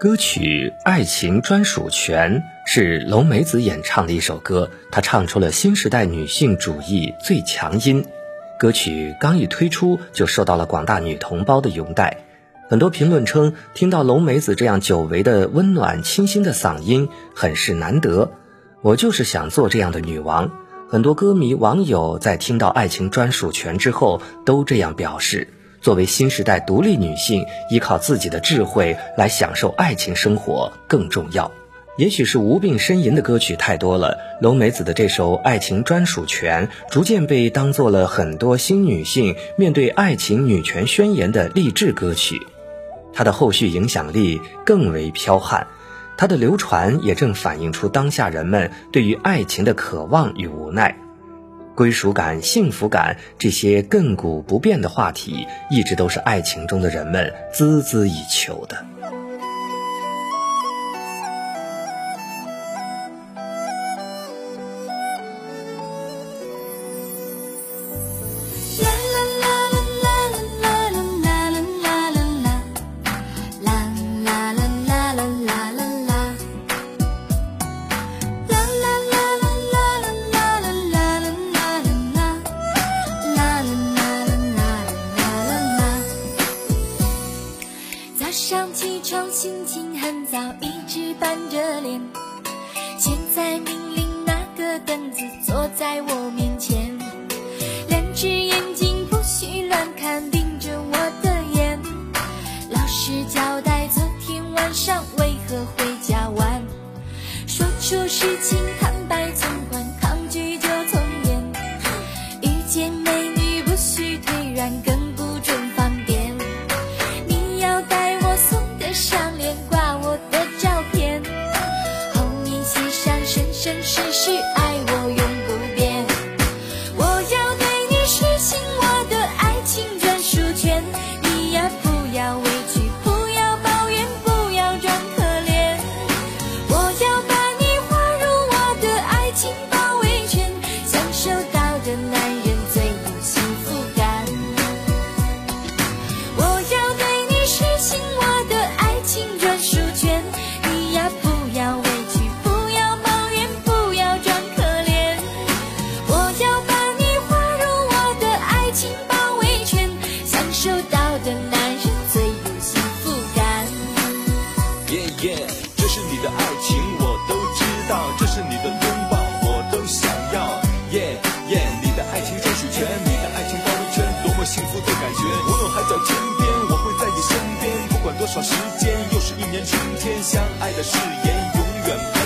歌曲《爱情专属权》是龙梅子演唱的一首歌，她唱出了新时代女性主义最强音。歌曲刚一推出，就受到了广大女同胞的拥戴。很多评论称，听到龙梅子这样久违的温暖清新的嗓音，很是难得。我就是想做这样的女王。很多歌迷网友在听到《爱情专属权》之后，都这样表示。作为新时代独立女性，依靠自己的智慧来享受爱情生活更重要。也许是无病呻吟的歌曲太多了，龙梅子的这首《爱情专属权》逐渐被当做了很多新女性面对爱情女权宣言的励志歌曲。它的后续影响力更为剽悍，它的流传也正反映出当下人们对于爱情的渴望与无奈。归属感、幸福感这些亘古不变的话题，一直都是爱情中的人们孜孜以求的。很早，一直板着脸。现在命令那个凳子坐在我面前，两只眼睛不许乱看，盯着我的眼。老实交代昨天晚上为何回家晚，说出事情爱情专属权，你的爱情包围圈，多么幸福的感觉！无论海角天边，我会在你身边。不管多少时间，又是一年春天，相爱的誓言永远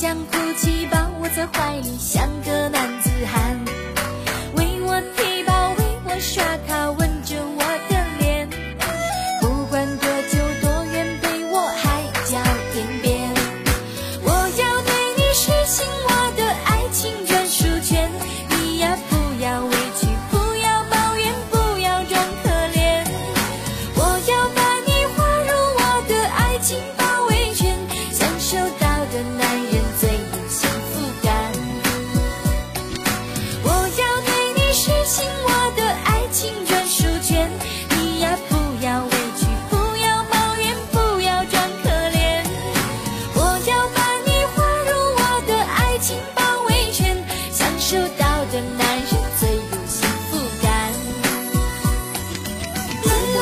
想哭泣抱我在怀里像个男子汉。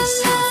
Yes.